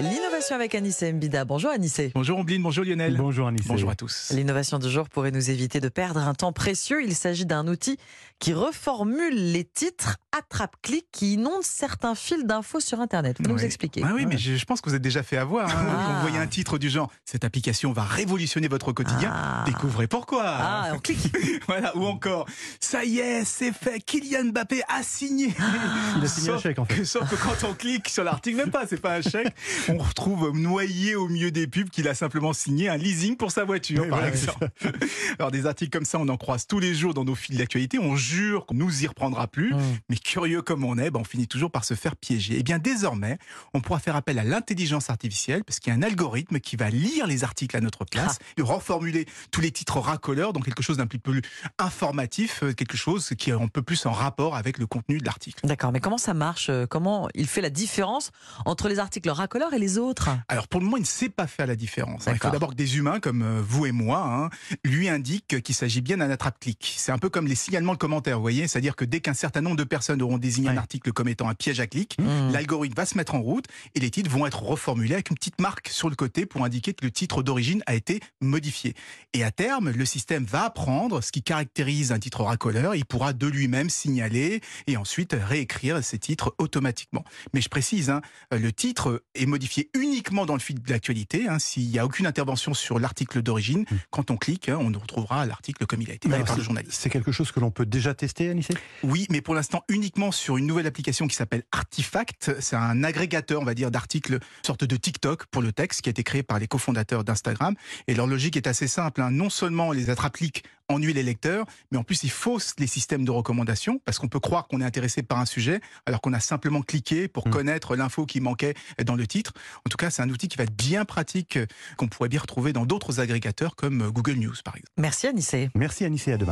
L'innovation avec Anissé Mbida. Bonjour Anissé. Bonjour Ombline, bonjour Lionel. Bonjour Anissé. Bonjour à tous. L'innovation du jour pourrait nous éviter de perdre un temps précieux. Il s'agit d'un outil qui reformule les titres attrape-clic qui inondent certains fils d'infos sur Internet. Vous nous Oui. expliquer. Ah oui, mais je, je pense que vous êtes déjà fait avoir. Hein, Ah. Quand vous voyez un titre du genre Cette application va révolutionner votre quotidien. Ah. Découvrez pourquoi. Ah, on clique. voilà. Ou encore Ça y est, c'est fait. Kylian Mbappé a signé. Il a signé un chèque en fait. Sauf que quand on clique sur l'article, même pas, c'est pas un chèque, on retrouve noyé au milieu des pubs qu'il a simplement signé un leasing pour sa voiture, Oui, par voilà, exemple. Alors des articles comme ça, on en croise tous les jours dans nos fils d'actualité. On jure qu'on nous y reprendra plus, Mmh. mais curieux comme on est, ben, on finit toujours par se faire piéger. Et bien désormais, on pourra faire appel à l'intelligence artificielle parce qu'il y a un algorithme qui va lire les articles à notre place et reformuler tous les titres racoleurs dans quelque chose d'un petit peu plus informatif, euh, quelque chose qui est un peu plus en rapport avec le contenu de l'article. D'accord, mais comment ça marche? Euh, Comment il fait la différence entre les articles racoleurs et les autres Alors pour le moment, il ne sait pas faire la différence. hein. Il faut d'abord que des humains comme euh, vous et moi hein, lui indiquent qu'il s'agit bien d'un attrape-clic. C'est un peu comme les signalements de commentaires, vous voyez, c'est-à-dire que dès qu'un certain nombre de personnes auront désigné un article comme étant un piège à clic, Mmh. l'algorithme va se mettre en route et les titres vont être reformulés avec une petite marque sur le côté pour indiquer que le titre d'origine a été modifié. Et à terme, le système va apprendre ce qui caractérise un titre racoleur, il pourra de lui-même signaler et ensuite réécrire ces titres automatiquement. Mais je précise, hein, le titre est modifié uniquement dans le fil de l'actualité, hein, s'il n'y a aucune intervention sur l'article d'origine. Mm. Quand on clique, hein, on retrouvera l'article comme il a été alors, par le journaliste. C'est quelque chose que l'on peut déjà tester, Anissé? Oui, mais pour l'instant uniquement sur une nouvelle application qui s'appelle Artifact. C'est un agrégateur, on va dire, d'articles, sorte de TikTok pour le texte, qui a été créé par les cofondateurs d'Instagram. Et leur logique est assez simple. hein. Non seulement les attrape-clics ennuient les lecteurs, mais en plus ils faussent les systèmes de recommandation, parce qu'on peut croire qu'on est intéressé par un sujet, alors qu'on a simplement cliqué pour Mm. connaître l'info qui manquait dans le titre. En tout cas, c'est un outil qui va être bien pratique, euh, qu'on pourrait bien retrouver dans d'autres agrégateurs comme euh, Google News, par exemple. Merci Anissé. Merci Anissé, à demain.